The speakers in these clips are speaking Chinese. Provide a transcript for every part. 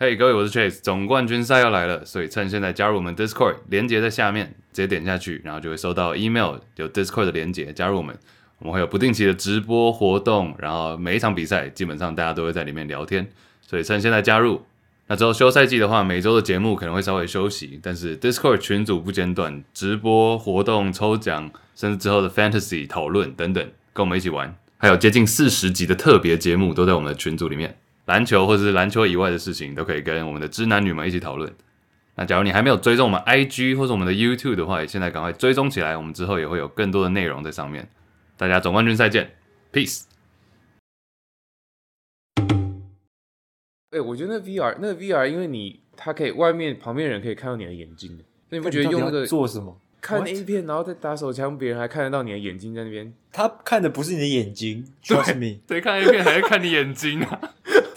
嘿各位，我是 Chase。总冠军赛要来了，所以趁现在加入我们 Discord，连接在下面，直接点下去，然后就会收到 email，有 Discord 的连接，加入我们。我们会有不定期的直播活动，然后每一场比赛基本上大家都会在里面聊天，所以趁现在加入。那之后休赛季的话，每周的节目可能会稍微休息，但是 Discord 群组不间断，直播活动、抽奖，甚至之后的 Fantasy 讨论等等，跟我们一起玩。还有接近四十集的特别节目都在我们的群组里面。篮球或者是篮球以外的事情，都可以跟我们的知男女们一起讨论。那假如你还没有追踪我们 IG 或者我们的 YouTube 的话，也现在赶快追踪起来。我们之后也会有更多的内容在上面。大家总冠军赛见，Peace。哎，我觉得那 VR 那 VR，因为你它可以外面旁边人可以看到你的眼睛，那你不觉得用那个做什么？看 A 片，然后再打手枪，别人还看得到你的眼睛在那边。他看的不是你的眼睛，Trust me。对，看 A 片还是看你眼睛啊？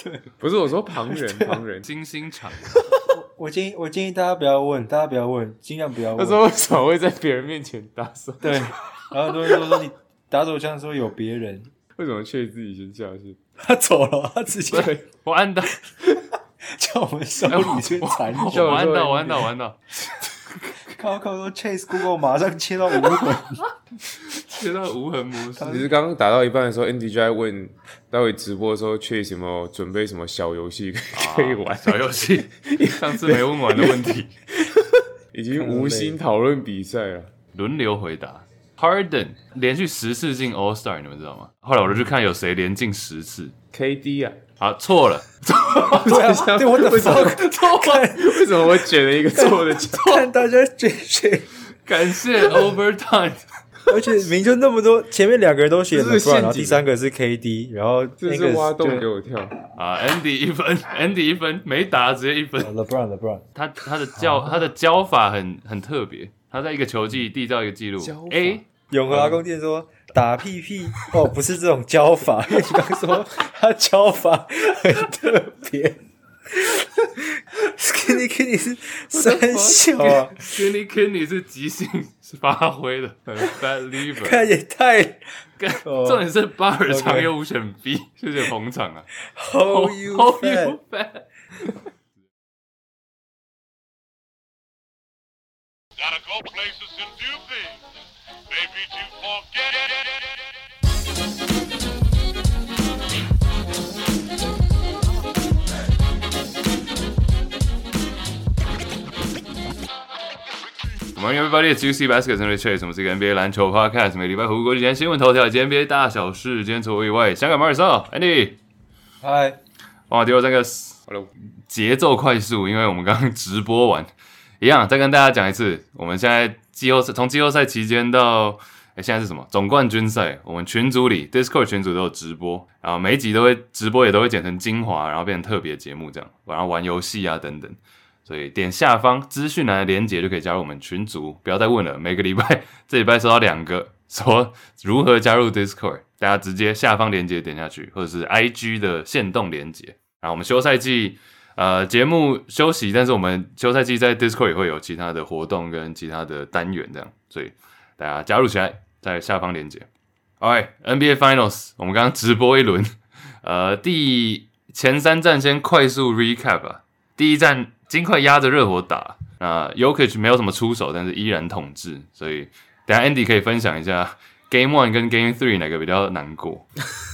对，不是我说旁人，旁人精心肠。我建议，我建议大家不要问，大家不要问，尽量不要问。他说为什么会在别人面前打手？对，然后很多人都说你打手枪的时候有别人，为什么却自己先下去？他走了，他直接。对，我按到，叫我们手里去残忍。我按到，我按到，我按到。靠靠说 Chase Google 马上切到无痕，切到无痕模式。其实刚刚打到一半的时候，Andy 就在问，待会直播的时候 Chase 有没有准备什么小游戏可以玩？小游戏，上次没问完的问题，已经无心讨论比赛了。轮流回答。Harden 连续十次进 All Star，你们知道吗？后来我就去看有谁连进十次。KD 啊，好错了，错，对，我怎么错？为什么我选了一个错的？看大家选谁？感谢 Overtime，而且名就那么多，前面两个人都选了，然后第三个是 KD，然后这是挖洞给我跳啊！Andy 一分，Andy 一分，没打直接一分。LeBron，LeBron，他他的教他的教法很很特别，他在一个球季缔造一个记录。A 永和阿公店说打屁屁哦，不是这种教法，因为你刚刚说他教法很特别。Skinny Kenny 是三小啊，Skinny Kenny 是即兴发挥的，Bad Lever 看也太，重点是巴尔长又五选 B，谢谢捧场啊，How you fat？欢迎 everybody to Juicy Baskets and Chase，我们是一个 NBA 篮球 podcast，每个礼拜回顾国际间新闻头条以及 NBA 大小事。今天除我以外，香港马尔萨，Andy，嗨，哇，第二三个，Hello，节奏快速，因为我们刚刚直播完，一样再跟大家讲一次，我们现在季后赛从季后赛期间到。哎，现在是什么总冠军赛？我们群组里 Discord 群组都有直播，然后每一集都会直播，也都会剪成精华，然后变成特别节目这样，然后玩游戏啊等等。所以点下方资讯栏的连接就可以加入我们群组。不要再问了，每个礼拜这礼拜收到两个说如何加入 Discord，大家直接下方连接点下去，或者是 IG 的限动连接。然后我们休赛季呃节目休息，但是我们休赛季在 Discord 也会有其他的活动跟其他的单元这样，所以。大家加入起来，在下方链接。Alright，NBA Finals，我们刚刚直播一轮，呃，第前三站先快速 recap 啊。第一站金块压着热火打，那 Jokic 没有什么出手，但是依然统治。所以等下 Andy 可以分享一下 Game One 跟 Game Three 哪个比较难过。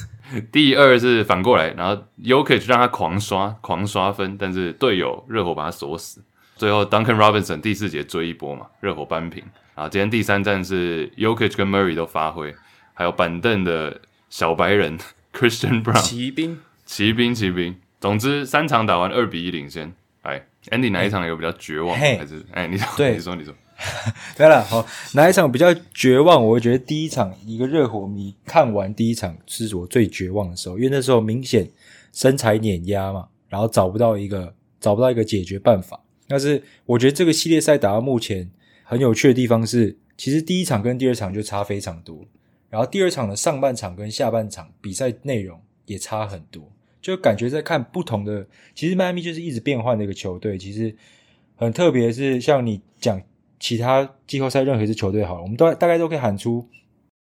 第二是反过来，然后 Jokic 让他狂刷狂刷分，但是队友热火把他锁死。最后 Duncan Robinson 第四节追一波嘛，热火扳平。啊，今天第三站是 Jokic 跟 Murray 都发挥，还有板凳的小白人 Christian Brown 骑兵，骑兵，骑兵。总之三场打完二比一领先。哎，Andy 哪一场有比较绝望？欸、还是哎，你说，对，你说，你说。对了，好，哪一场比较绝望？我会觉得第一场一个热火迷看完第一场是我最绝望的时候，因为那时候明显身材碾压嘛，然后找不到一个找不到一个解决办法。但是我觉得这个系列赛打到目前。很有趣的地方是，其实第一场跟第二场就差非常多，然后第二场的上半场跟下半场比赛内容也差很多，就感觉在看不同的。其实迈阿密就是一直变换的一个球队，其实很特别。是像你讲其他季后赛任何一支球队好了，我们都大概都可以喊出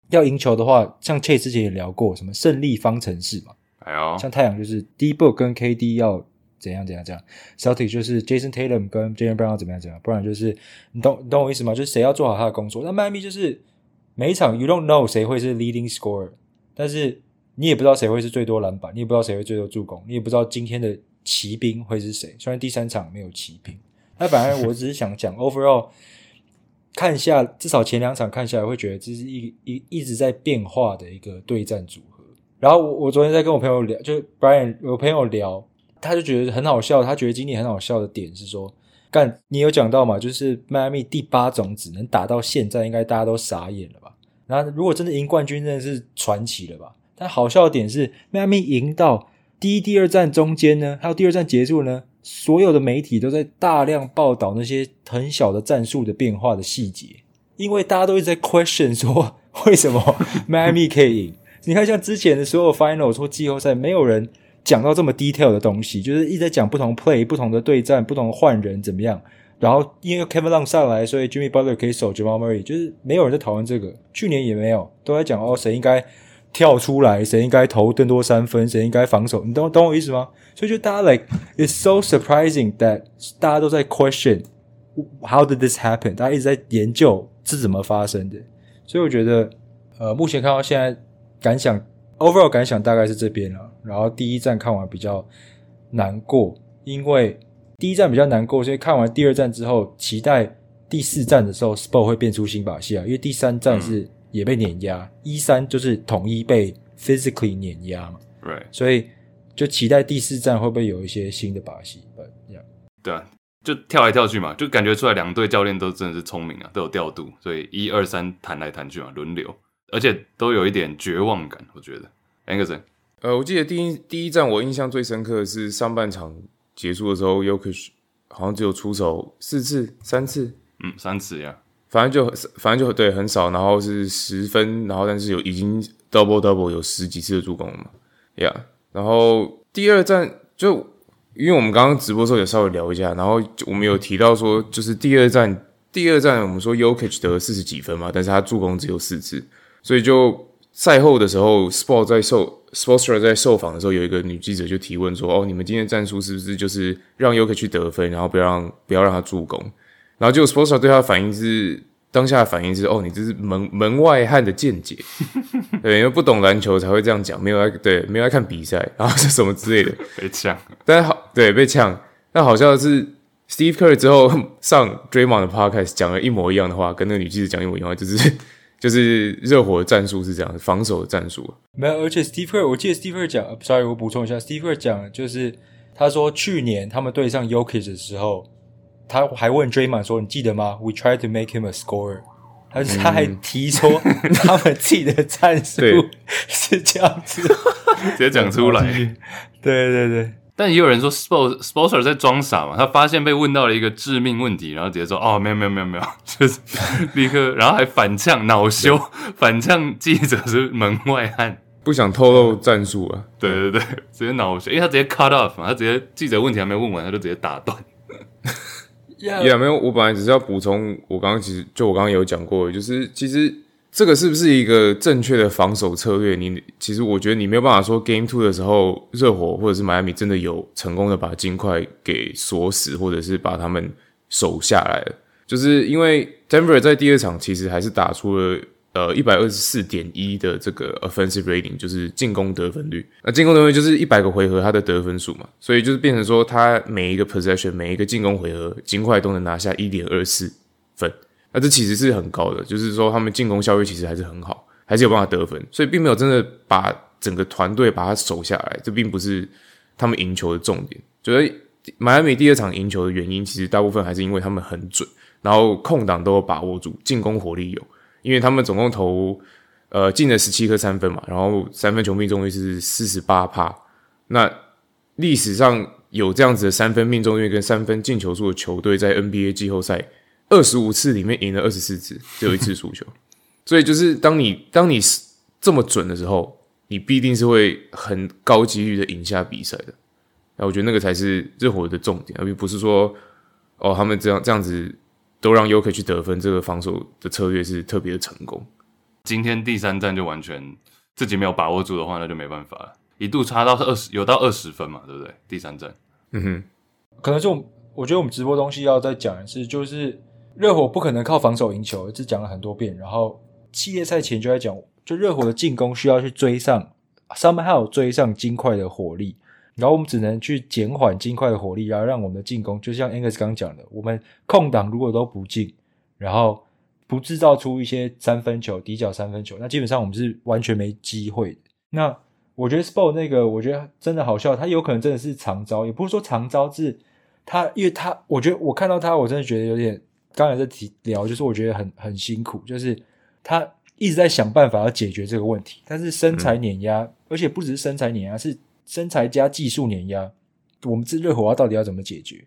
要赢球的话，像 Chase 之前也聊过什么胜利方程式嘛。哎呦，像太阳就是 D-Book 跟 KD 要怎样怎样怎样，Celtic 就是 Jason Tatum 跟 Jaylen Brown 怎么样怎么样，不然就是你懂你懂我意思吗？就是谁要做好他的工作。那迈阿密就是每一场 You don't know 谁会是 leading scorer，但是你也不知道谁会是最多篮板，你也不知道谁会最多助攻，你也不知道今天的骑兵会是谁。虽然第三场没有骑兵，那反而我只是想讲 overall 看下，至少前两场看下来会觉得这是一一一直在变化的一个对战组合。然后我我昨天在跟我朋友聊，就 Brian 有朋友聊。他就觉得很好笑，他觉得今年很好笑的点是说，干你有讲到嘛？就是迈阿密第八种子能打到现在，应该大家都傻眼了吧？然后如果真的赢冠军，真的是传奇了吧？但好笑的点是，迈阿密赢到第一、第二战中间呢，还有第二战结束呢，所有的媒体都在大量报道那些很小的战术的变化的细节，因为大家都一直在 question 说，为什么迈阿密可以赢？你看，像之前的所有 final 或季后赛，没有人。讲到这么 detail 的东西，就是一直在讲不同 play、不同的对战、不同换人怎么样。然后因为 Kevin Long 上来，所以 Jimmy Butler 可以守 Jamal Murray，就是没有人在讨论这个。去年也没有，都在讲哦，谁应该跳出来，谁应该投更多三分，谁应该防守。你懂懂我意思吗？所以就大家 like it's so surprising that 大家都在 question how did this happen？大家一直在研究是怎么发生的。所以我觉得，呃，目前看到现在感想。Overall 感想大概是这边了，然后第一站看完比较难过，因为第一站比较难过，所以看完第二站之后，期待第四站的时候，Sport 会变出新把戏啊，因为第三站是也被碾压，一三就是统一被 physically 碾压嘛，Right，所以就期待第四站会不会有一些新的把戏，But yeah，对啊，就跳来跳去嘛，就感觉出来两队教练都真的是聪明啊，都有调度，所以一二三弹来弹去嘛，轮流。而且都有一点绝望感，我觉得。Anderson，呃，我记得第一第一站我印象最深刻的是上半场结束的时候 y o k i s h 好像只有出手四次、三次，嗯，三次呀，反正就反正就对很少，然后是十分，然后但是有已经 double double 有十几次的助攻了嘛，呀、yeah，然后第二站就因为我们刚刚直播的时候也稍微聊一下，然后我们有提到说，就是第二站第二站我们说 Jokic 得四十几分嘛，但是他助攻只有四次。所以就赛后的时候，Sport 在受 Sportster 在受访的时候，有一个女记者就提问说：“哦，你们今天战术是不是就是让 Jokic 去得分，然后不要让不要让他助攻？”然后就 Spoelstra 对他的反应是当下的反应是：“哦，你这是门门外汉的见解，对，因为不懂篮球才会这样讲，没有爱对，没有爱看比赛，然后是什么之类的 被呛。但是好对被呛，但好笑的是 Steve Kerr 之后上 Draymond 的 Podcast 讲了一模一样的话，跟那个女记者讲一模一样的话，就是。就是热火的战术是这样，防守的战术没有。而且 Steve Kerr，我记得 Steve Kerr 讲，sorry，我补充一下，Steve Kerr 讲就是他说去年他们对上 Jokic 的时候，他还问 Draymond 说：“你记得吗？We tried to make him a scorer。”他他还提出 他们自己的战术是这样子，直接讲出来。对对对。但也有人说，Spoelstra 在装傻嘛？他发现被问到了一个致命问题，然后直接说：“哦，没有没有没有没有，就是 立刻，然后还反呛恼羞，反呛记者是门外汉，不想透露战术啊。”对对对，直接恼羞，因为他直接 cut off 嘛，他直接记者问题还没问完，他就直接打断。也、yeah. 没有，我本来只是要补充，我刚刚其实就我刚刚有讲过，就是其实。这个是不是一个正确的防守策略？你其实我觉得你没有办法说 Game Two 的时候，热火或者是迈阿密真的有成功的把金块给锁死，或者是把他们守下来了。就是因为 Denver 在第二场其实还是打出了呃一百二十四点一的这个 offensive rating，就是进攻得分率。那进攻得分率就是一百个回合他的得分数嘛，所以就是变成说他每一个 possession 每一个进攻回合，金块都能拿下一点二四分。那这其实是很高的，就是说他们进攻效率其实还是很好，还是有办法得分，所以并没有真的把整个团队把他守下来，这并不是他们赢球的重点。觉得迈阿密第二场赢球的原因，其实大部分还是因为他们很准，然后空档都有把握住，进攻火力有，因为他们总共投呃进了十七颗三分嘛，然后三分球命中率是四十八趴，那历史上有这样子的三分命中率跟三分进球数的球队在 NBA 季后赛。二十五次里面赢了二十四次，只有一次输球，所以就是当你当你这么准的时候，你必定是会很高几率的赢下比赛的。那我觉得那个才是热火的重点，而不是说哦他们这样这样子都让 Jokic 去得分，这个防守的策略是特别的成功。今天第三站就完全自己没有把握住的话，那就没办法了。一度差到二十，有到二十分嘛，对不对？第三站，嗯哼，可能是我我觉得我们直播东西要再讲一次，就是热火不可能靠防守赢球，这讲了很多遍。然后系列赛前就在讲，就热火的进攻需要去追上，somehow 追上金块的火力。然后我们只能去减缓金块的火力，然后让我们的进攻，就像 Angus 刚讲的，我们空档如果都不进，然后不制造出一些三分球、底角三分球，那基本上我们是完全没机会的。那我觉得 Spo 那个，我觉得真的好笑，他有可能真的是长招，也不是说长招，是他，因为他，我觉得我看到他，我真的觉得有点，刚才在提聊，就是我觉得很很辛苦，就是他一直在想办法要解决这个问题，但是身材碾压，嗯、而且不只是身材碾压，是。身材加技术碾压，我们这热火到底要怎么解决？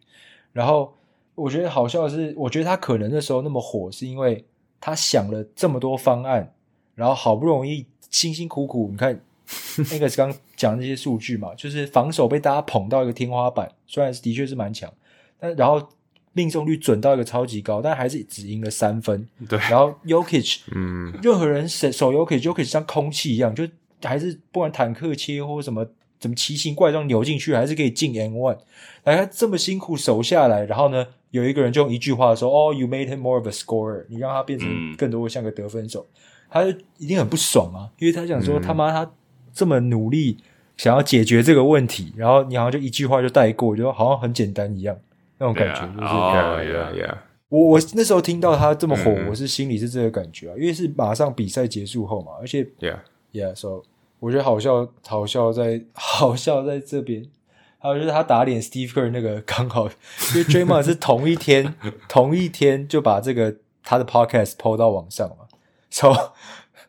然后我觉得好笑的是，我觉得他可能那时候那么火，是因为他想了这么多方案，然后好不容易辛辛苦苦，你看 那个刚讲的那些数据嘛，就是防守被大家捧到一个天花板，虽然是的确是蛮强，但然后命中率准到一个超级高，但还是只赢了三分。对，然后 Jokic，嗯，任何人守守 Jokic，Jokic 像空气一样，就还是不管坦克切或什么。怎么奇形怪状扭进去，还是可以进 N one？来，他这么辛苦守下来，然后呢，有一个人就用一句话说：“哦，You made him more of a scorer。”你让他变成更多像个得分手，嗯、他就一定很不爽啊，因为他想说：“嗯、他妈，他这么努力想要解决这个问题，然后你好像就一句话就带过，就好像很简单一样，那种感觉就是。Yeah, yeah, yeah. 我我那时候听到他这么火，嗯、我是心里是这个感觉啊，因为是马上比赛结束后嘛，而且 Yeah，Yeah，So。我觉得好笑，好笑在好笑在这边，还有就是他打脸 Steve Kerr 那个刚好，因为 Draymond 是同一天 同一天就把这个他的 Podcast PO 到网上嘛，So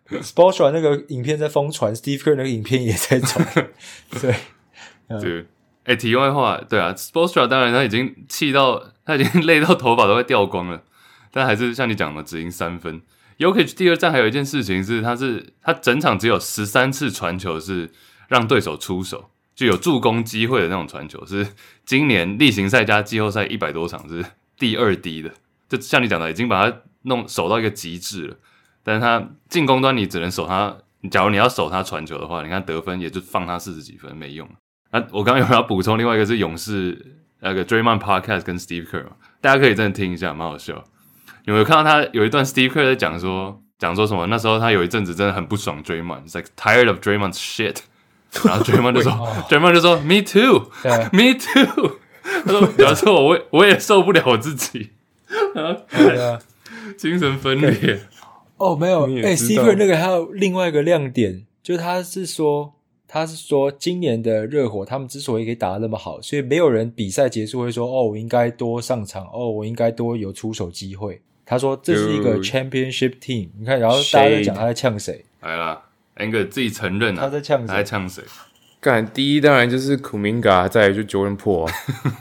Spoelstra 那个影片在疯传，Steve Kerr 那个影片也在传，对，对，哎，题外话，对啊，Sportstra 当然他已经气到他已经累到头发都快掉光了，但还是像你讲的，只赢三分。Jokic 第二战还有一件事情是，他是他整场只有十三次传球是让对手出手，就有助攻机会的那种传球，是今年例行赛加季后赛一百多场是第二低的。就像你讲的，已经把他弄守到一个极致了。但是他进攻端你只能守他，假如你要守他传球的话，你看得分也就放他四十几分没用。那我刚刚有要补充？另外一个是勇士那个 Draymond Podcast 跟 Steve Kerr，大家可以真的听一下，蛮好笑。有没有看到他有一段 Steve Kerr 在讲说讲说什么？那时候他有一阵子真的很不爽 Draymond，is like tired of Draymond's shit。然后 Draymond 就说，Draymond 就说，Me too，Me too。他说，表示我我我也受不了我自己，然后精神分裂。哦，没有，哎，Steve Kerr 那个还有另外一个亮点，就是他是说他是说今年的热火他们之所以可以打得那么好，所以没有人比赛结束会说，哦，我应该多上场，哦，我应该多有出手机会。他说这是一个 championship team，你看，然后大家在讲他在呛谁？来了 a n g e r 自己承认了，他在呛谁？他在呛谁？干第一当然就是 Kuminga，再来就 Jordan Poole，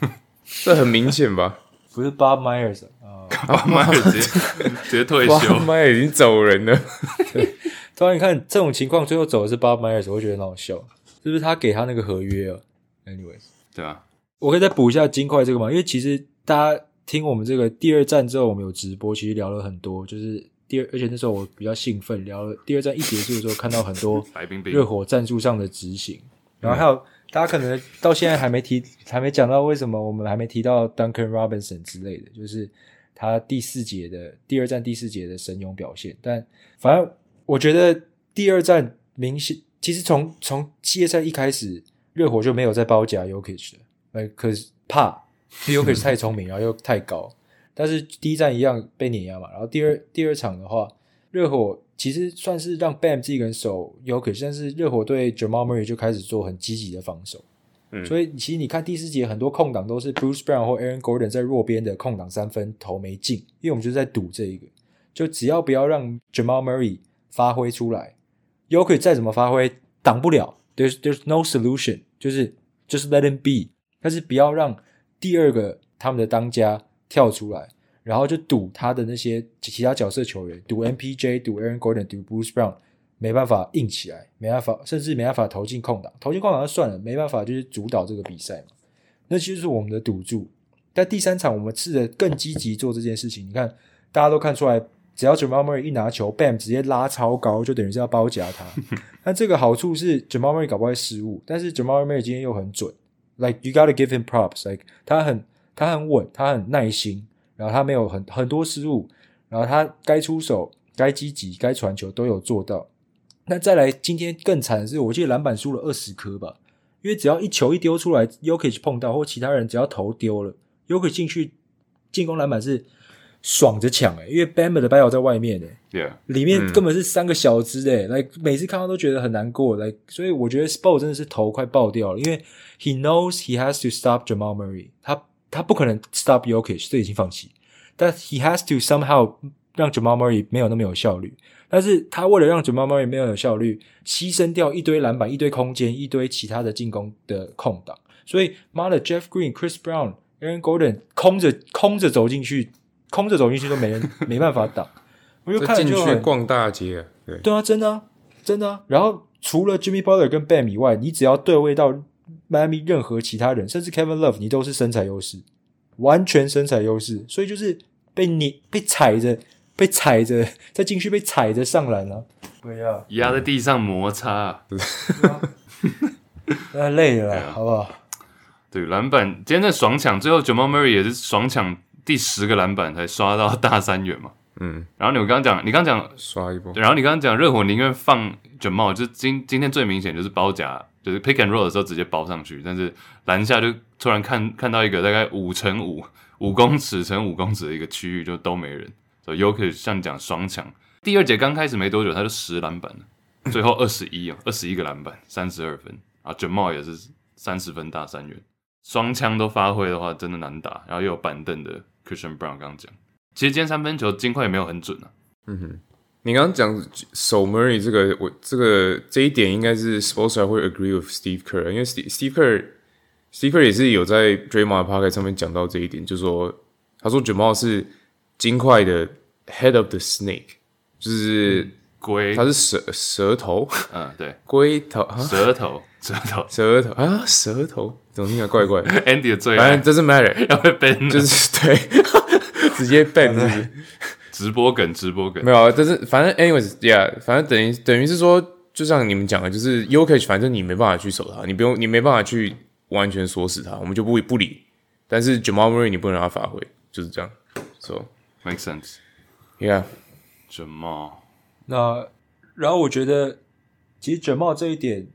这很明显吧？不是 Bob Myers 啊，Bob Myers 直接直接退休，Bob Myers 已经走人了。对，突然你看这种情况，最后走的是 Bob Myers，我会觉得很好笑，是不是他给他那个合约啊？Anyways，对啊，我可以再补一下金块这个吗？因为其实大家。听我们这个第二战之后，我们有直播，其实聊了很多，就是第二，而且那时候我比较兴奋，聊了第二战一结束的时候，看到很多 热火战术上的执行，然后还有大家可能到现在还没提，还没讲到为什么我们还没提到 Duncan Robinson 之类的，就是他第四节的第二战第四节的神勇表现。但反正我觉得第二战明显，其实从从系列赛一开始，热火就没有在包夹 Jokic 的，呃，可是怕。又可以太聪明，然后又太高，但是第一站一样被碾压嘛。然后第二第二场的话，热火其实算是让 Bam 自己人守 Jokic，但是热火对 Jamal Murray 就开始做很积极的防守。嗯，所以其实你看第四节很多空档都是 Bruce Brown 或 Aaron Gordon 在弱边的空档三分投没进，因为我们就是在赌这一个，就只要不要让 Jamal Murray 发挥出来，Jokic 再怎么发挥挡不了。There's There's no solution，就是就是 Let him be，但是不要让。第二个，他们的当家跳出来，然后就赌他的那些其他角色球员，赌 MPJ，赌 Aaron Gordon，赌 Bruce Brown，没办法硬起来，没办法，甚至没办法投进空档，投进空档就算了，没办法就是主导这个比赛嘛。那其实是我们的赌注。但第三场我们试着更积极做这件事情，你看大家都看出来，只要 Jamal Murray 一拿球，Bam 直接拉超高，就等于是要包夹他。那这个好处是 Jamal Murray 搞不会失误，但是 Jamal Murray 今天又很准。，like you gotta give him props，like 他很他很稳，他很耐心，然后他没有很很多失误，然后他该出手、该积极、该传球都有做到。那再来，今天更惨的是，我记得篮板输了二十颗吧，因为只要一球一丢出来 y o k i c 碰到或其他人只要头丢了 y o k i c 进去进攻篮板是爽着抢诶、欸，因为 Bam 的 Adebayo 在外面诶、欸，Yeah，里面根本是三个小只诶、欸，来、嗯 like, 每次看到都觉得很难过，来、like,，所以我觉得 Spo 真的是头快爆掉了，因为 He knows he has to stop Jamal Murray，他他不可能 stop Yokish，这已经放弃，但 He has to somehow 让 Jamal Murray 没有那么有效率。但是他为了让 Jamal Murray 没有有效率，牺牲掉一堆篮板、一堆空间、一堆其他的进攻的空档，所以妈的，Jeff Green、Chris Brown、Aaron Gordon 空着空着走进去，空着走进去都没人没办法挡。我就看就很逛大街，对对啊，真的啊，真的啊。然后除了 Jimmy Butler 跟 Bam 以外，你只要对位到 Miami 任何其他人，甚至 Kevin Love，你都是身材优势，完全身材优势。所以就是被你被踩着。被踩着在禁区被踩着上篮了，对呀，压在地上摩擦，那 累了，啊、好不好？对，篮板今天的爽抢，最后 Jamal Murray 也是爽抢第十个篮板才刷到大三元嘛。嗯，然后你我刚刚讲，你刚刚讲刷一波，然后你刚刚讲热火宁愿放 Jamal，就今今天最明显就是包夹，就是 pick and roll 的时候直接包上去，但是篮下就突然看看到一个大概五乘五五公尺乘五公尺的一个区域，就都没人。所以 Yoke 像你讲双抢，第二节刚开始没多久他就十篮板了，最后二十一啊，二十一个篮板，三十二分。啊，Jamal 也是三十分大三元，双枪都发挥的话真的难打，然后又有板凳的 Christian Brown 刚刚讲，其实今天三分球金块也没有很准啊。嗯哼，你刚刚讲守 Murray 这个，我这个这一点应该是 Spoelstra 会 agree with Steve Kerr，因为 Steve Steve Kerr Steve Kerr 也是有在 Draymond Podcast 上面讲到这一点，就说他说 Jamal 是。金块的 head of the snake 就是龟，他是蛇蛇头，嗯，对，龟头，舌头，舌头，舌头啊，舌头，怎么听起来怪怪的？Andy 的最爱，反正 doesn't matter，要被 ban，就是对，直接 ban，就 是直播梗，直播梗，没有啊，但是反正 anyways，yeah，反正等于等于是说，就像你们讲的，就是 Jokic，反正你没办法去守他，你不用，你没办法去完全锁死他，我们就不不理。但是 Jamal Murray 你不能让他发挥，就是这样，so。Make sense, yeah. Jamal，那然后我觉得，其实 Jamal 这一点，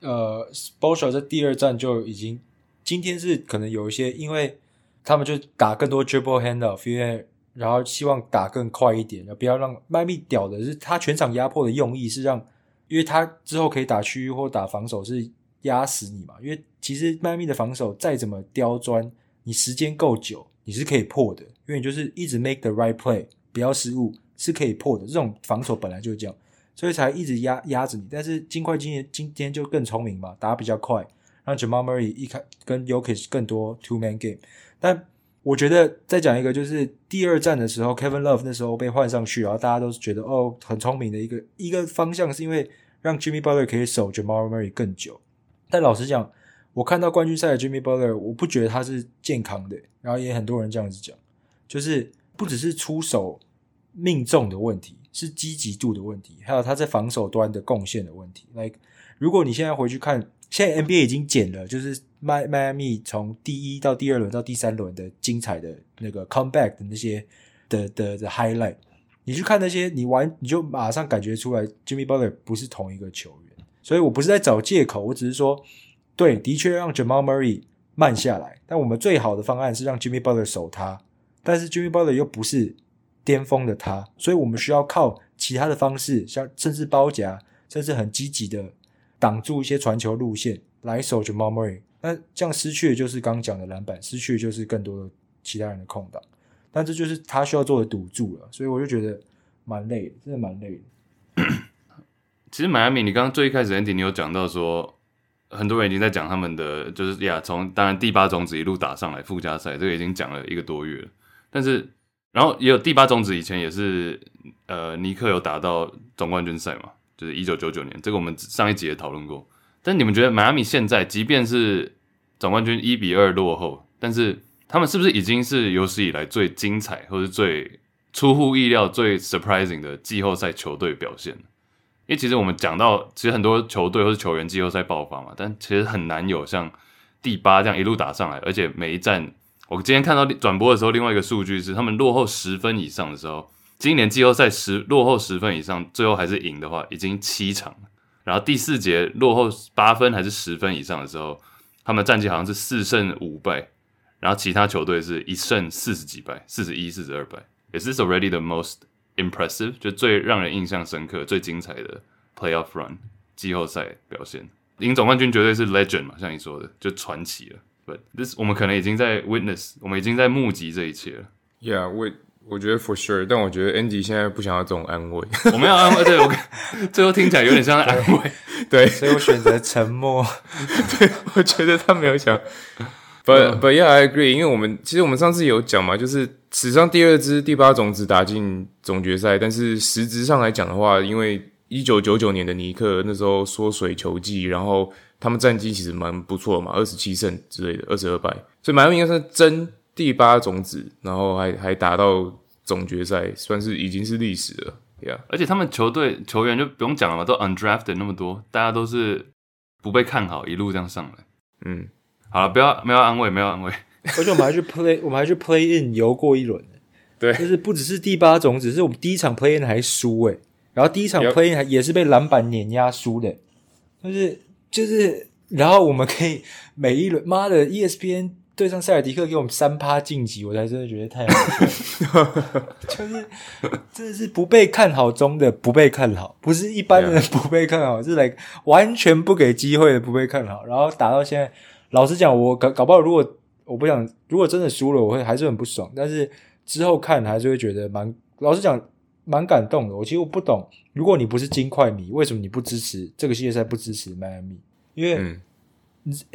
呃，Spoelstra 在第二站就已经，今天是可能有一些，因为他们就打更多 dribble handoff，因为然后希望打更快一点然，不要让迈密屌的是他全场压迫的用意是让，因为他之后可以打区域或打防守是压死你嘛，因为其实迈密的防守再怎么刁钻，你时间够久。你是可以破的，因为你就是一直 make the right play，不要失误，是可以破的。这种防守本来就是这样，所以才一直压压着你。但是金块今天今天就更聪明嘛，打比较快，让 Jamal Murray 一开跟 Jokic 更多 two man game。但我觉得再讲一个，就是第二战的时候，Kevin Love 那时候被换上去，然后大家都觉得哦很聪明的一个一个方向，是因为让 Jimmy Butler 可以守 Jamal Murray 更久。但老实讲。我看到冠军赛的 Jimmy Butler，我不觉得他是健康的，然后也很多人这样子讲，就是不只是出手命中的问题，是积极度的问题，还有他在防守端的贡献的问题。Like，如果你现在回去看，现在 NBA 已经减了，就是迈迈阿密从第一到第二轮到第三轮的精彩的那个 comeback 的那些的的的 highlight，你去看那些，你完你就马上感觉出来 Jimmy Butler 不是同一个球员，所以我不是在找借口，我只是说。对，的确让 Jamal Murray 慢下来，但我们最好的方案是让 Jimmy Butler 守他，但是 Jimmy Butler 又不是巅峰的他，所以我们需要靠其他的方式，像甚至包夹，甚至很积极的挡住一些传球路线来守 Jamal Murray。那这样失去的就是刚讲的篮板，失去的就是更多的其他人的空档，但这就是他需要做的赌注了。所以我就觉得蛮累，真的蛮累。其实迈阿密，你刚刚最一开始 Andy 你有讲到说。很多人已经在讲他们的，就是呀，从当然第八种子一路打上来附加赛，这个已经讲了一个多月了。但是，然后也有第八种子以前也是，呃，尼克有打到总冠军赛嘛，就是一九九九年，这个我们上一集也讨论过。但你们觉得迈阿密现在，即便是总冠军一比二落后，但是他们是不是已经是有史以来最精彩，或是最出乎意料、最 surprising 的季后赛球队表现？因为其实我们讲到，其实很多球队或是球员季后赛爆发嘛，但其实很难有像第八这样一路打上来，而且每一战，我今天看到转播的时候，另外一个数据是他们落后十分以上的时候，今年季后赛十落后十分以上，最后还是赢的话，已经七场。然后第四节落后八分还是十分以上的时候，他们战绩好像是四胜五败，然后其他球队是一胜四十几败，四十一、四十二败。Is this already the most impressive？就最让人印象深刻、最精彩的 playoff run 季后赛表现。赢总冠军绝对是 legend 嘛，像你说的，就传奇了。But this 我们可能已经在 witness，我们已经在目击这一切了。Yeah，我我觉得 for sure，但我觉得 Andy 现在不想要这种安慰。我们要安慰，对我最后听起来有点像安慰，对，所以我选择沉默。对，我觉得他没有想。But but yeah, I agree，因为我们其实我们上次有讲嘛，就是史上第二支第八种子打进总决赛，但是实质上来讲的话，因为一九九九年的尼克那时候缩水球季，然后他们战绩其实蛮不错的嘛，二十七胜之类的，二十二败，所以迈阿密应该是争第八种子，然后还还打到总决赛，算是已经是历史了。Yeah，而且他们球队球员就不用讲了嘛，都 undrafted 那么多，大家都是不被看好，一路这样上来。嗯，好了，不要没有安慰，没有安慰。而且我们还去 play，我们还去 play in 游过一轮，对，就是不只是第八种子，是我们第一场 play in 还输诶。然后第一场 play in 还也是被篮板碾压输的，就是就是，然后我们可以每一轮，妈的，ESPN 对上塞尔迪克给我们三趴晋级，我才真的觉得太 就是真的是不被看好中的不被看好，不是一般人不被看好，是来完全不给机会的不被看好。然后打到现在，老实讲，我搞搞不好，如果我不想，如果真的输了，我会还是很不爽。但是之后看还是会觉得蛮，老实讲。蛮感动的，我其实我不懂，如果你不是金块迷，为什么你不支持这个系列赛，不支持迈阿密？因为，嗯，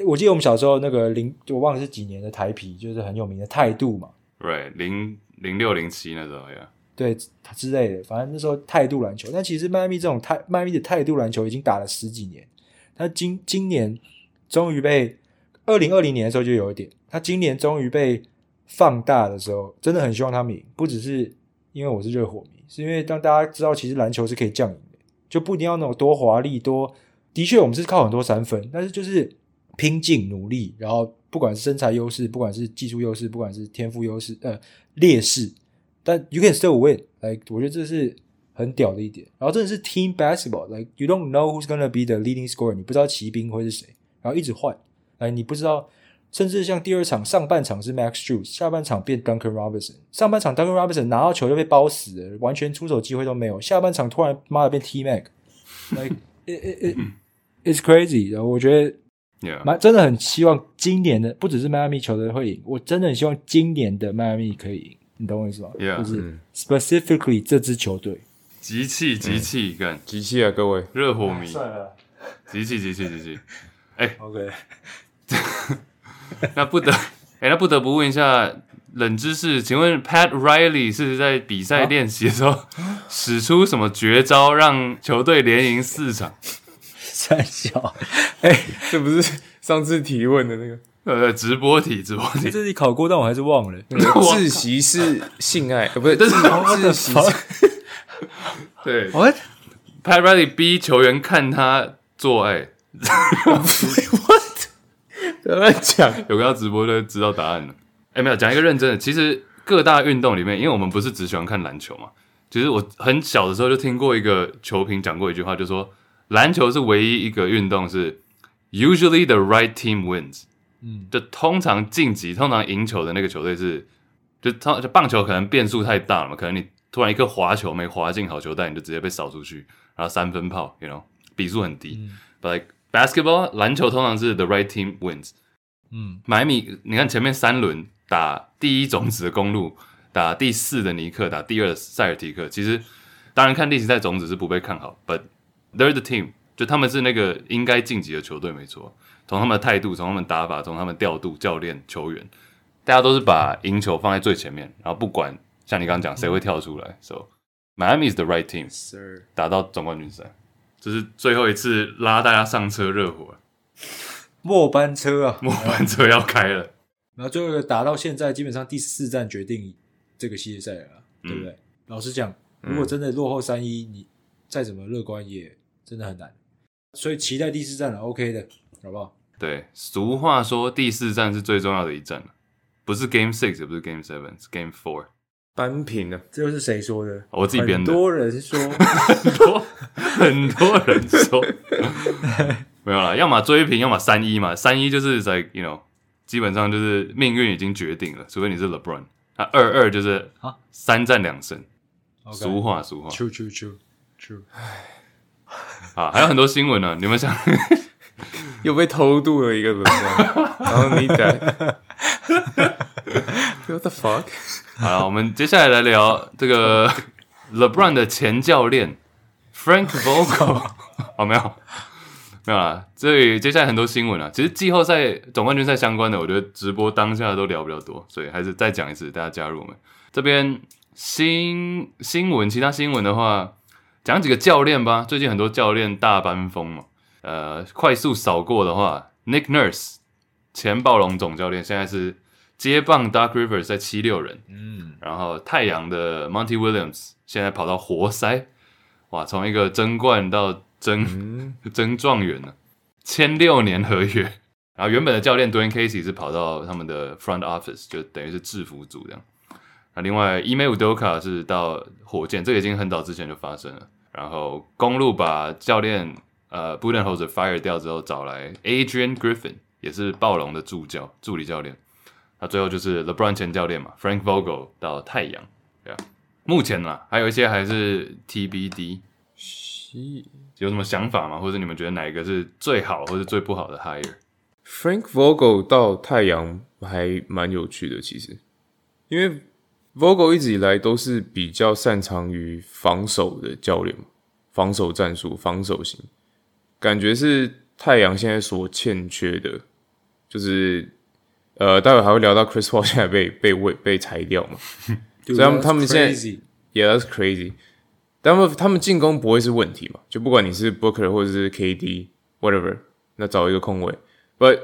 我记得我们小时候那个零，我忘了是几年的台皮，就是很有名的态度嘛。对，零零六零七那时候呀，对之类的，反正那时候态度篮球。但其实迈阿密这种态，迈阿密的态度篮球已经打了十几年。他今今年终于被二零二零年的时候就有一点，他今年终于被放大的时候，真的很希望他们赢，不只是因为我是热火迷。是因为当大家知道，其实篮球是可以降赢的，就不一定要那种多华丽多。的确，我们是靠很多三分，但是就是拼劲努力，然后不管是身材优势，不管是技术优势，不管是天赋优势，呃，劣势，但 you can still win。来，我觉得这是很屌的一点。然后真的是 team basketball，like you don't know who's gonna be the leading scorer，你不知道骑兵会是谁，然后一直换，哎，你不知道。甚至像第二场上半场是 Max j u i c e 下半场变 Duncan Robinson。上半场 Duncan Robinson 拿到球就被包死了，完全出手机会都没有。下半场突然妈的变 T Mac，like it, it, it, it's crazy。然后我觉得，蛮真的很希望今年的不只是迈阿密球队会赢，我真的很希望今年的迈阿密可以赢。你懂我意思吗？Yeah, 就是 specifically 这支球队，集气集气干集气啊，各位热火迷，集气集气集气。哎，OK。那不得，哎、欸，那不得不问一下冷知识，请问 Pat Riley 是在比赛练习的时候使出什么绝招，让球队连赢四场？三小，哎、欸，这不是上次提问的那个？呃，直播题，直播题，这里考过，但我还是忘了。自习是性爱，呃，不是，这是自习。对? Pat Riley 逼球员看他做爱。乱讲，有个要直播的知道答案了。哎、欸，没有讲一个认真的。其实各大运动里面，因为我们不是只喜欢看篮球嘛。其实我很小的时候就听过一个球评讲过一句话，就说篮球是唯一一个运动是 usually the right team wins。嗯，就通常晋级、通常赢球的那个球队是，就他就棒球可能变数太大了嘛，可能你突然一个滑球没滑进好球带，你就直接被扫出去，然后三分炮，you know，比数很低。嗯、But like basketball 篮球通常是 the right team wins。嗯，迈阿密，你看前面三轮打第一种子的公路，打第四的尼克，打第二的塞尔提克。其实当然看例行赛种子是不被看好，but they're the team，就他们是那个应该晋级的球队没错。从他们的态度，从他们打法，从他们调度教练球员，大家都是把赢球放在最前面，然后不管像你刚刚讲谁会跳出来。So Miami is the right team，打到总冠军赛。这是最后一次拉大家上车热火，末班车啊，末班车要开了。然后最后一个打到现在，基本上第四站决定这个系列赛了，嗯、对不对？老实讲，如果真的落后三一，你再怎么乐观也真的很难。所以期待第四站了，OK 的，好不好？对，俗话说第四站是最重要的一战，不是 Game Six，也不是 Game Seven，是 Game Four。扳平了，这又是谁说的？我自己编的。很多人说，很多很多人说，没有啦，要么追平，要么三一嘛。三一就是 like you know，基本上就是命运已经决定了，除非你是 LeBron。那二二就是啊，三战两胜。俗话俗话，true true true true。啊，还有很多新闻呢，你们想又被偷渡了一个轮换，然后你在。What the fuck？好，我们接下来来聊这个 LeBron 的前教练 Frank Vogel。哦，没有，没有啦。这里接下来很多新闻啊，其实季后赛、总冠军赛相关的，我觉得直播当下都聊比较多，所以还是再讲一次，大家加入我们这边新新闻。其他新闻的话，讲几个教练吧。最近很多教练大班风嘛。呃，快速扫过的话，Nick Nurse 前暴龙总教练，现在是。接棒 Dark Rivers 在七六人，嗯，然后太阳的 Monty Williams 现在跑到活塞，哇，从一个争冠到争、嗯、争状元呢，签六年合约，然后原本的教练 Dwayne Casey 是跑到他们的 Front Office，就等于是制服组这样。那另外 Ime Udoka 是到火箭，这个已经很早之前就发生了。然后公路把教练呃 Budenholzer fire 掉之后，找来 Adrian Griffin，也是暴龙的助教助理教练。那最后就是 LeBron 前教练嘛，Frank Vogel 到太阳，对啊。目前呢，还有一些还是 TBD，有什么想法吗？或者你们觉得哪一个是最好，或者最不好的 hire？Frank Vogel 到太阳还蛮有趣的，其实，因为 Vogel 一直以来都是比较擅长于防守的教练嘛，防守战术、防守型，感觉是太阳现在所欠缺的，就是。呃，待会还会聊到 Chris Paul 现在被被被被裁掉嘛 所以他们他们现在，Yeah，that's crazy。但他们他们进攻不会是问题嘛？就不管你是 Booker 或者是 KD，whatever，那找一个空位。But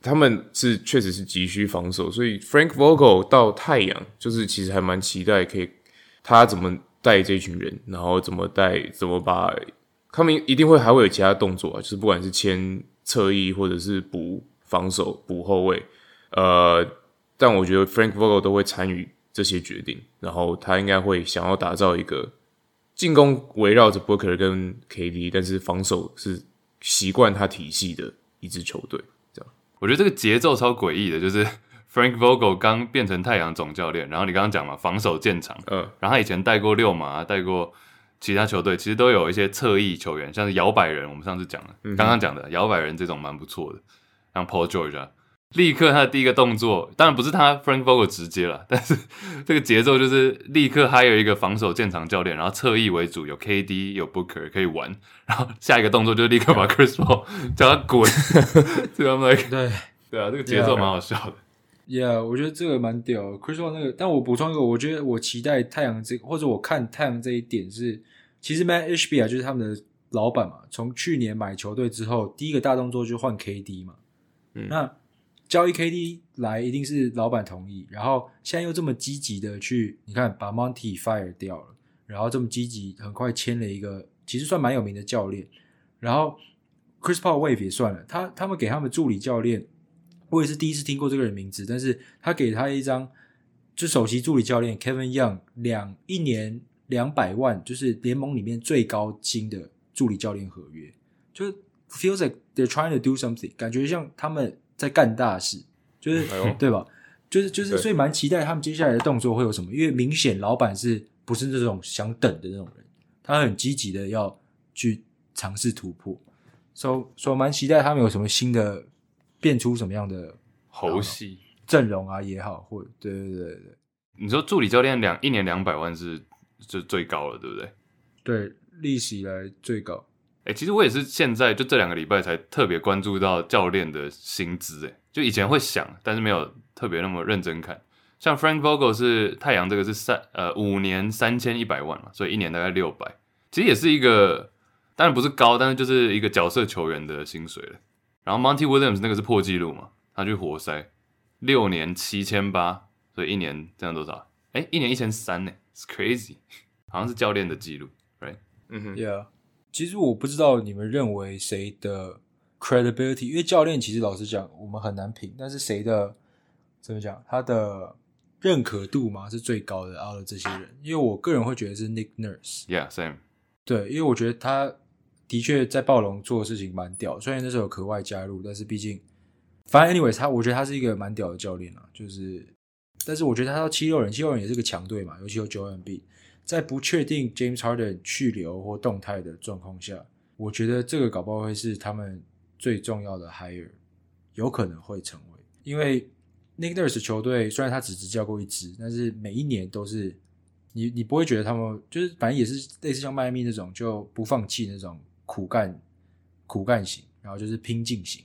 他们是确实是急需防守，所以 Frank Vogel 到太阳，就是其实还蛮期待可以他怎么带这群人，然后怎么带，怎么把他们一定会还会有其他动作啊，就是不管是签侧翼或者是补防守补后卫。呃，但我觉得 Frank Vogel 都会参与这些决定，然后他应该会想要打造一个进攻围绕着 Booker 跟 KD，但是防守是习惯他体系的一支球队。这样，我觉得这个节奏超诡异的，就是 Frank Vogel 刚变成太阳总教练，然后你刚刚讲嘛，防守见长，嗯，然后他以前带过六马，带过其他球队，其实都有一些侧翼球员，像是摇摆人，我们上次讲了，刚刚讲的摇摆人这种蛮不错的，像 Paul George 啊。立刻，他的第一个动作当然不是他 Frank Vogel 直接了，但是这个节奏就是立刻还有一个防守建长教练，然后侧翼为主，有 KD 有 Booker 可以玩，然后下一个动作就立刻把 Chris Paul 叫他滚，这对。对啊，这个节奏蛮好笑的。Yeah，我觉得这个蛮屌，Chris Paul 那个，但我补充一个，我觉得我期待太阳这或者我看太阳这一点是，其实 Mat Ishbia 就是他们的老板嘛，从去年买球队之后，第一个大动作就换 KD 嘛，嗯，那。交易 KD 来一定是老板同意，然后现在又这么积极的去，你看把 Monty fire 掉了，然后这么积极，很快签了一个其实算蛮有名的教练，然后 Chris Paul Wave 也算了，他他们给他们助理教练，我也是第一次听过这个人名字，但是他给他一张就首席助理教练 Kevin Young 两一年两百万，就是联盟里面最高薪的助理教练合约，就 feels like they're trying to do something，感觉像他们。在干大事，就是、哎、对吧？就是就是，所以蛮期待他们接下来的动作会有什么？因为明显老板是不是这种想等的那种人，他很积极的要去尝试突破，所以所以蛮期待他们有什么新的变出什么样的猴戏阵容啊也好，或对对对对，你说助理教练两一年两百万是就最高了，对不对？对，历史以来最高。哎、欸，其实我也是现在就这两个礼拜才特别关注到教练的薪资，哎，就以前会想，但是没有特别那么认真看。像 Frank Vogel 是太阳这个是三呃五年三千一百万嘛，所以一年大概六百，其实也是一个当然不是高，但是就是一个角色球员的薪水了。然后 Monty Williams 那个是破纪录嘛，他去活塞六年七千八，所以一年这样多少？哎、欸，一年一千三呢，It's crazy，好像是教练的记录，right？嗯哼，Yeah。其实我不知道你们认为谁的 credibility，因为教练其实老实讲，我们很难评。但是谁的怎么讲，他的认可度嘛是最高的，out 这些人。因为我个人会觉得是 Nick Nurse。Yeah，same。对，因为我觉得他的确在暴龙做的事情蛮屌。虽然那时候有可外加入，但是毕竟，反正 anyways，他我觉得他是一个蛮屌的教练啊。就是，但是我觉得他到七六人，七六人也是个强队嘛，尤其有 Joel Embiid，在不确定 James Harden 去留或动态的状况下，我觉得这个搞不好会是他们。最重要的 hire 有可能会成为，因为 Nick Nurse 球队虽然他只执教过一支，但是每一年都是你你不会觉得他们就是反正也是类似像迈阿密那种就不放弃那种苦干苦干型，然后就是拼劲型。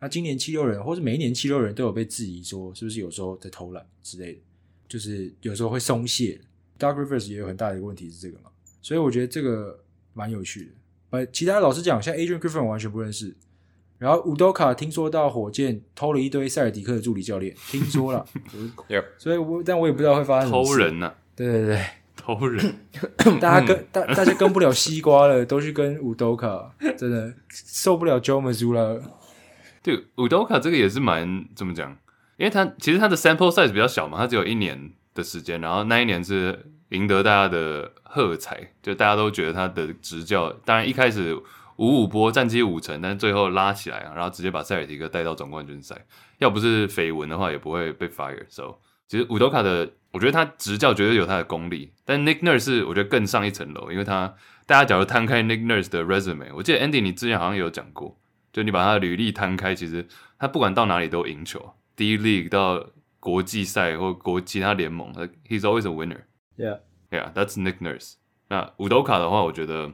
那今年七六人或是每一年七六人都有被质疑说是不是有时候在偷懒之类的，就是有时候会松懈。Doc Rivers 也有很大的一个问题是这个嘛，所以我觉得这个蛮有趣的。呃，其他老实讲，像 Adrian Griffin 我完全不认识。然后乌多卡听说到火箭偷了一堆塞尔迪克的助理教练，听说了，所以我但我也不知道会发生什么。偷人呐、啊？对对对，偷人，大家跟大大家跟不了西瓜了，都去跟乌多卡，真的受不了 Joe Mazzulla 了。对，乌多卡这个也是蛮怎么讲？因为他其实他的 sample size 比较小嘛，他只有一年的时间，然后那一年是赢得大家的喝彩，就大家都觉得他的执教，当然一开始。五五波战绩五成，但是最后拉起来啊，然后直接把塞尔提克带到总冠军赛。要不是绯闻的话，也不会被 fire。So，其实伍多卡的，我觉得他执教绝对有他的功力。但 Nick Nurse 是我觉得更上一层楼，因为他大家假如摊开 Nick Nurse 的 resume，我记得 Andy 你之前好像有讲过，就你把他的履历摊开，其实他不管到哪里都赢球，D League 到国际赛或国其他联盟，He's always a winner。Yeah，Yeah，that's Nick Nurse。那伍多卡的话，我觉得。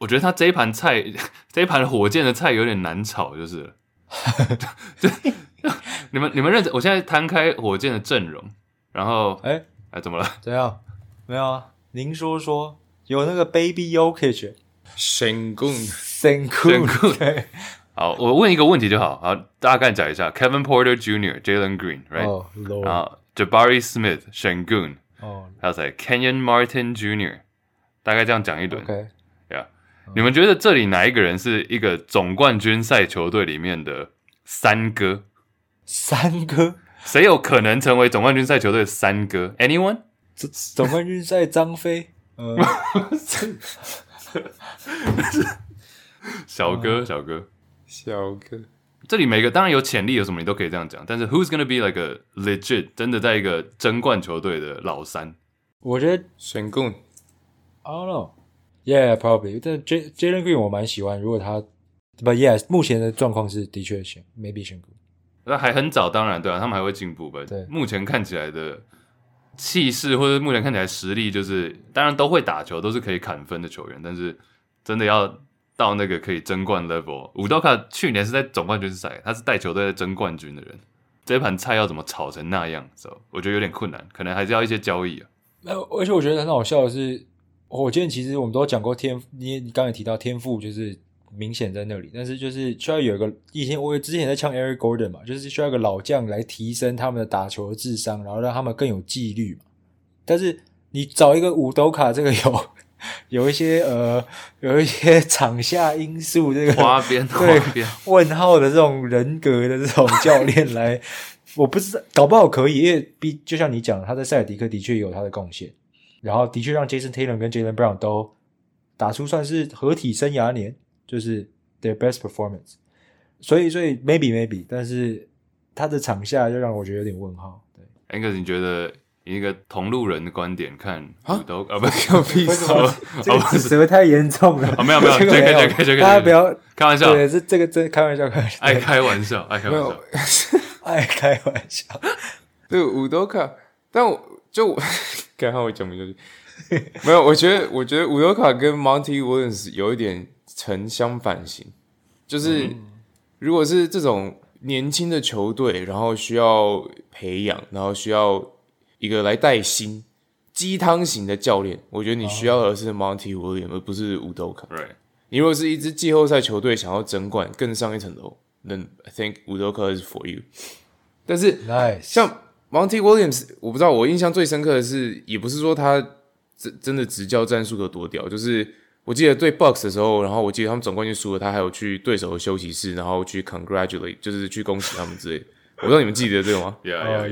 我觉得他这一盘菜，这一盘火箭的菜有点难炒，就是 了，就 你们你们认真，我现在摊开火箭的阵容，然后哎哎怎么了？怎样？没有啊？您说说，有那个 Baby Jokic，Sengun，Sengun，好，我问一个问题就好，好，大概讲一下，Kevin Porter Jr.，Jalen Green，right？、Oh, 然后 Jabari Smith、Shangun，哦，还有谁？Kenyon Martin Jr.，大概这样讲一轮。Okay. 你们觉得这里哪一个人是一个总冠军赛球队里面的三哥？三哥？谁有可能成为总冠军赛球队的三哥？Anyone？总总冠军赛张飞？呃，小哥，小哥，小哥。这里每个当然有潜力，有什么你都可以这样讲。但是，Who's gonna be like a legit 真的在一个争冠球队的老三？我觉得选贡。I don't know。Yeah, probably. 但 J Jalen Green 我蛮喜欢。如果他，But yes，目前的状况是的确选，maybe 选 Green。那还很早，当然对啊，他们还会进步吧。对，目前看起来的气势或者目前看起来实力，就是当然都会打球，都是可以砍分的球员。但是真的要到那个可以争冠 level，伍多卡去年是在总冠军赛，他是带球队在争冠军的人。这盘菜要怎么炒成那样子我觉得有点困难，可能还是要一些交易啊。而且我觉得很好笑的是。火箭其实我们都讲过天，你你刚才提到天赋就是明显在那里，但是就是需要有一个以前我之前在呛 Eric Gordon 嘛，就是需要一个老将来提升他们的打球的智商，然后让他们更有纪律嘛。但是你找一个伍多卡这个有有一些呃有一些 场下因素这个花边花边问号的这种人格的这种教练来，我不知道搞不好可以，因为毕就像你讲，他在塞尔迪克的确有他的贡献。然后的确让 Jason Taylor 跟 Jaylen Brown 都打出算是合体生涯年，就是 their best performance。所以，所以 maybe maybe，但是他的场下就让我觉得有点问号。对，Angus，你觉得以一个同路人的观点看，都啊不是，为什么这个指责太严重了？啊，没有没有，这个没有，大家不要开玩笑。对，这这个真开玩笑，开玩笑，爱开玩笑，爱开玩笑，爱开玩笑。对，五多卡，但我就我。刚刚我讲不就是 没有？我觉得，我觉得五多卡跟 Monty Williams 有一点呈相反型，就是如果是这种年轻的球队，然后需要培养，然后需要一个来带薪鸡汤型的教练，我觉得你需要的是 Monty Williams，而不是伍多卡。Right. 你如果是一支季后赛球队，想要争冠更上一层楼，then I think 伍多卡 is for you。但是，Nice. 像。Monty Williams，我不知道，我印象最深刻的是，也不是说他真真的执教战术有多屌，就是我记得对 Bucks 的时候，然后我记得他们总冠军输了，他还有去对手的休息室，然后去 congratulate，就是去恭喜他们之类的。我不知道你们记得这个吗.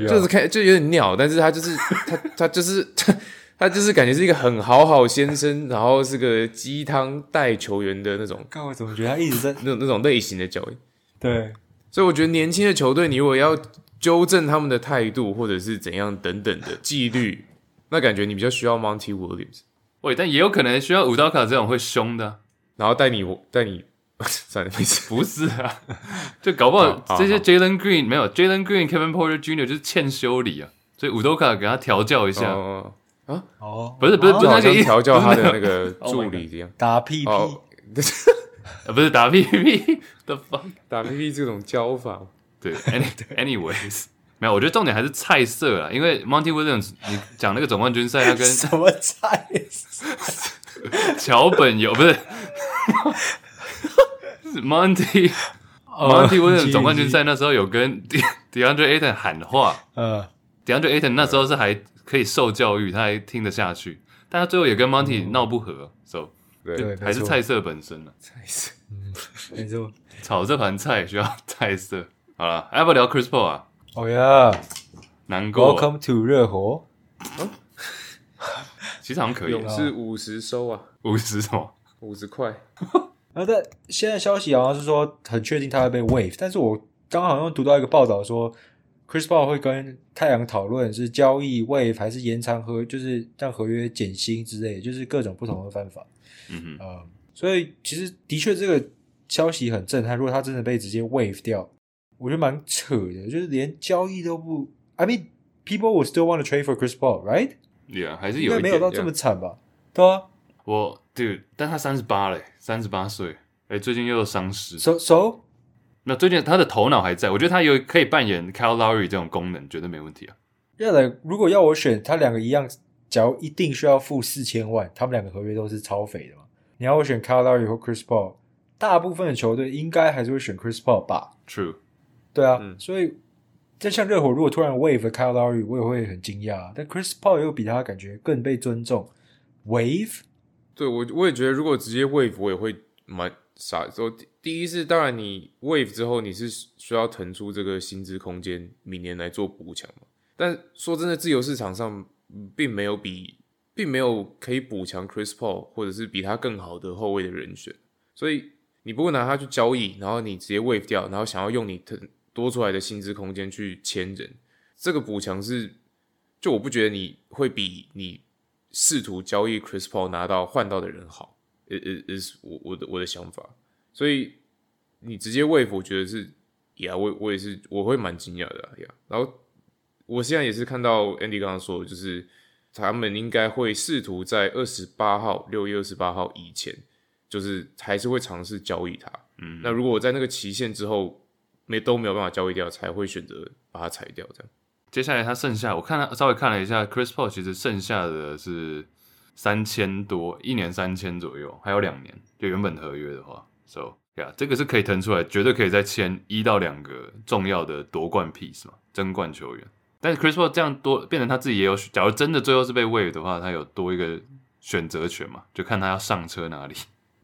就是看就有点鸟，但是他就是他他就是他 他就是感觉是一个很好好先生，然后是个鸡汤带球员的那种。刚我怎么觉得他一直在那种那种类型的教练？对，所以我觉得年轻的球队，你如果要纠正他们的态度或者是怎样等等的纪律，那感觉你比较需要 Monty Williams。喂，但也有可能需要武道卡这种会凶的，然后带你带你，算了，没事，不是啊，就搞不好这些 Jalen Green 没有 Jalen Green Kevin Porter Jr. 就是欠修理啊，所以武道卡给他调教一下啊？哦，不是不是不是那个调教他的那个 助理这样。打屁屁，不是打屁屁的方打屁屁这种教法，对，anyways。没有，我觉得重点还是菜色啊，因为 Monty Williams，你讲那个总冠军赛，他跟什么菜桥本有不是 Monty Monty Williams 总冠军赛那时候有跟 DeAndre Ayton 喊话，呃，DeAndre Ayton 那时候是还可以受教育，他还听得下去，但他最后也跟 Monty 闹不和，so 对，还是菜色本身了，菜色，嗯，没错，炒这盘菜需要菜色，好了，要不要聊 Chris Paul 啊？哦呀，难过。Welcome to 热火。其实好像可以。勇士五十收啊，五十什么？五十块。那但现在消息好像是说很确定他会被 waive，但是我刚好像读到一个报道说，Chris Paul 会跟太阳讨论是交易 waive 还是延长合，就是让合约减薪之类的，就是各种不同的方法。嗯哼，呃，所以其实的确这个消息很震撼。如果他真的被直接 waive 掉。我觉得蛮扯的，就是连交易都不。I mean, people will still want to trade for Chris Paul, right? Yeah，还是有没有到这么惨吧？对啊，我 dude，但他三十八嘞，三十八岁，哎，最近又有伤势。So so，那最近他的头脑还在，我觉得他有可以扮演 Kyle Lowry 这种功能，绝对没问题啊。要来，如果要我选，他两个一样，假如一定需要付四千万，他们两个合约都是超肥的嘛。你要我选 Kyle Lowry 或 Chris Paul，大部分的球队应该还是会选 Chris Paul 吧？True。对啊，嗯、所以在像热火，如果突然 wave Kyle Lowry，我也会很惊讶。但 Chris Paul 又比他感觉更被尊重，wave？对我我也觉得，如果直接 wave，我也会蛮傻。说第一是，当然你 wave 之后，你是需要腾出这个薪资空间，明年来做补强嘛。但说真的，自由市场上并没有比，并没有可以补强 Chris Paul，或者是比他更好的后卫的人选，所以你不会拿他去交易，然后你直接 wave 掉，然后想要用你腾。多出来的薪资空间去签人，这个补强是，就我不觉得你会比你试图交易 Chris Paul 拿到换到的人好，is is 我我的我的想法，所以你直接 waive 我觉得是，呀，我我也是我会蛮惊讶的呀。然后我现在也是看到 Andy 刚刚说，就是他们应该会试图在二十八号六月二十八号以前，就是还是会尝试交易他。嗯，那如果我在那个期限之后。没都没有办法交易掉，才会选择把它裁掉。这样，接下来他剩下，我看他稍微看了一下，Chris Paul 其实剩下的是三千多，一年三千左右，还有两年，就原本合约的话，So yeah，这个是可以腾出来，绝对可以再签一到两个重要的夺冠 piece 嘛，争冠球员。但是 Chris Paul 这样多变成他自己也有，假如真的最后是被 waive 的话，他有多一个选择权嘛，就看他要上车哪里。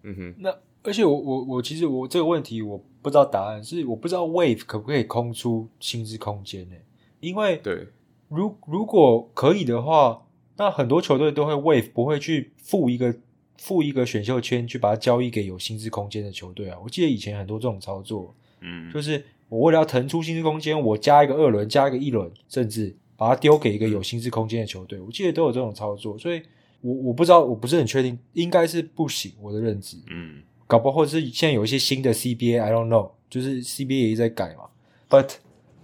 嗯哼，那。而且我我我其实我这个问题我不知道答案，是我不知道 Wave 可不可以空出薪资空间呢？因为对，如如果可以的话，那很多球队都会 Wave 不会去付一个付一个选秀签去把它交易给有薪资空间的球队啊。我记得以前很多这种操作，嗯，就是我为了要腾出薪资空间，我加一个二轮，加一个一轮，甚至把它丢给一个有薪资空间的球队。我记得都有这种操作，所以我我不知道，我不是很确定，应该是不行。我的认知，嗯。搞不好，或者是现在有一些新的 CBA，I don't know，就是 CBA 也在改嘛。But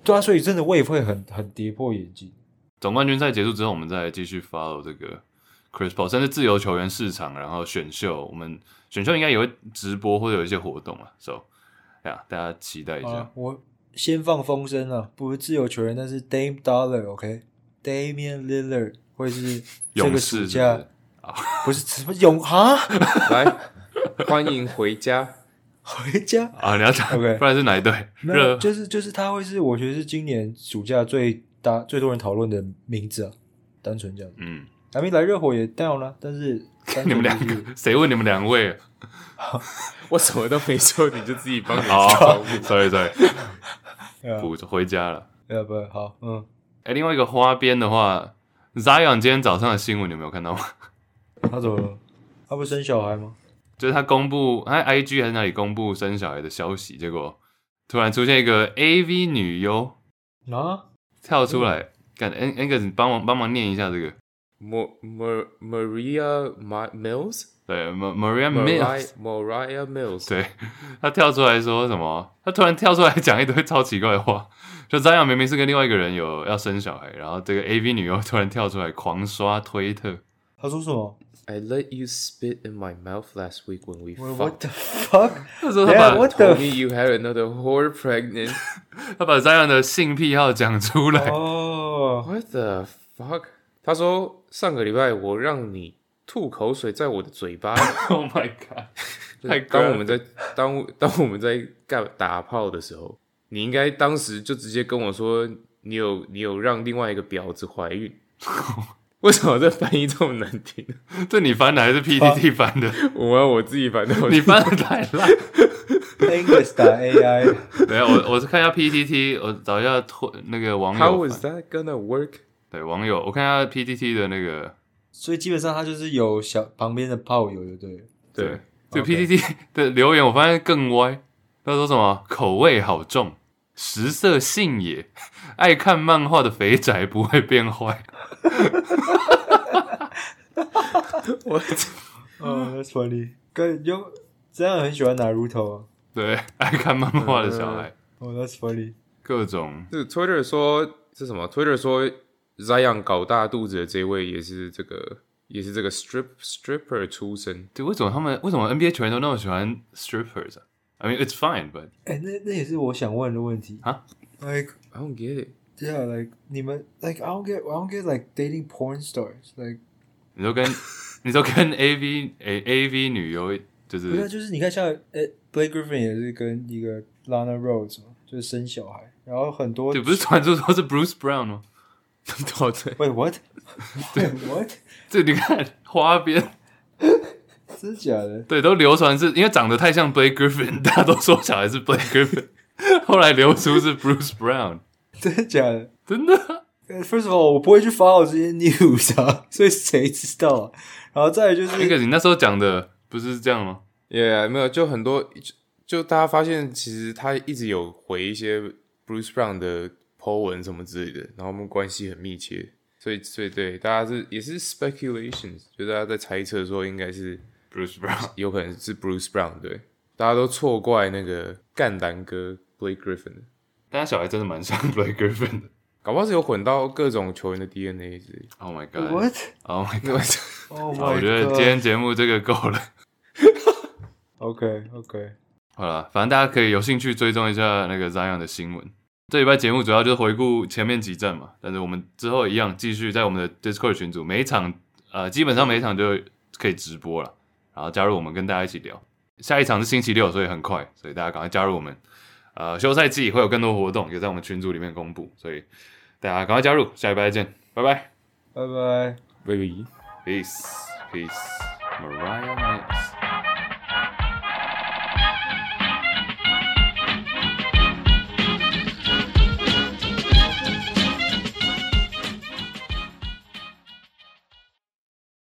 对啊，所以真的我也会很很跌破眼镜。总冠军赛结束之后，我们再来继续 follow 这个 Chris Paul，甚至自由球员市场，然后选秀，我们选秀应该也会直播或者有一些活动啊。So，呀，大家期待一下。啊、我先放风声啊，不是自由球员，但是 Dame Dollar，OK，Damian、okay? Lillard 会是这个暑假啊，不是什么勇哈来。欢迎回家，回家啊！你要讲，OK，不然是哪一队？没有，就是就是他会是，我觉得是今年暑假最大最多人讨论的名字啊，单纯这样。嗯，还没来热火也 down 了，但是 你们两个，谁问你们两位？我什么都没说，你就自己帮你好，sorry sorry，补回家了。要不好，嗯。哎，另外一个花边的话，Zion 今天早上的新闻你有没有看到吗？他怎么了？他不生小孩吗？就是他公布，他 IG 还是哪里公布生小孩的消息，结果突然出现一个 AV 女优啊，跳出来，干 Angus 你帮忙帮忙念一下这个。，Mar Maria Mills，对，Maria Mills，Maria Mills，对，他跳出来说什么？他突然跳出来讲一堆超奇怪的话，就这样明明是跟另外一个人有要生小孩，然后这个 AV 女优突然跳出来狂刷推特，他说什么？I let you spit in my mouth last week when we fucked. What the fuck？他说他把 told me you had another whore pregnant，他把这样的性癖好讲出来。哦，What the fuck？他说：“上个礼拜我让你吐口水在我的嘴巴。”Oh my god！太当我们在当当我们在干打炮的时候，你应该当时就直接跟我说：“你有你有让另外一个婊子怀孕。”为什么这翻译这么难听？这你翻的还是 PTT 翻的？我我自己翻的。你翻的太烂。English 打 AI。没有，我我是看一下 PTT，我找一下那个网友。How is that gonna work？对网友，我看一下 PTT 的那个，所以基本上他就是有小旁边的炮友，就对了。对，这个 PTT 的留言我发现更歪。他说什么口味好重，食色性也，爱看漫画的肥宅不会变坏。我哦，That's funny。跟有真的很喜欢 Naruto 啊？对，爱看漫画的小孩。哦，That's funny。各种。是 Twitter 说是什么？Twitter 说。Zion 搞大肚子的这位也是这个，也是这个 strip stripper 出身。对，为什么他们为什么 NBA 球员都那么喜欢 strippers 啊 ？I mean it's fine, but 哎，那那也是我想问的问题啊。Like I don't get it. Yeah, like 你们 like I don't get I don't get like dating porn stars. Like 你说跟你说跟 AV A AV 女优就是不是就是你看像呃 Blake Griffin 也是跟一个 Lana Rhoades 嘛，就是生小孩，然后很多对，不是传说说是 Bruce Brown 吗？对对，Wait what？Wait what？这你看花边， 真的假的？对，都流传是因为长得太像 Blake Griffin，大家都说小孩是 Blake Griffin，后来流出是 Bruce Brown，真的假的？真的。First of all，我不会去 follow 这些 news 啊，所以谁知道啊？然后再来就是，那个你那时候讲的不是这样吗？Yeah，没有，就很多，就，就大家发现其实他一直有回一些 Bruce Brown 的。po 文什么之类的，然后我们关系很密切，所以所以对大家是也是 speculations，就大家在猜测说应该是 Bruce Brown，有可能是 Bruce Brown，对，大家都错怪那个干单哥 Blake Griffin，但他小孩真的蛮像 Blake Griffin 的，搞不好是有混到各种球员的 DNA 之类。Oh my god！What？Oh my god！哦，我觉得今天节目这个够了。OK OK，好了，反正大家可以有兴趣追踪一下那个 Zion 的新闻。这礼拜节目主要就是回顾前面几站嘛，但是我们之后一样继续在我们的 Discord 群组，每一场呃基本上每一场就可以直播了，然后加入我们跟大家一起聊。下一场是星期六，所以很快，所以大家赶快加入我们。呃，休赛季会有更多活动，也在我们群组里面公布，所以大家赶快加入。下礼拜再见，拜拜，拜拜，拜拜，Peace Peace，Mariah Mills。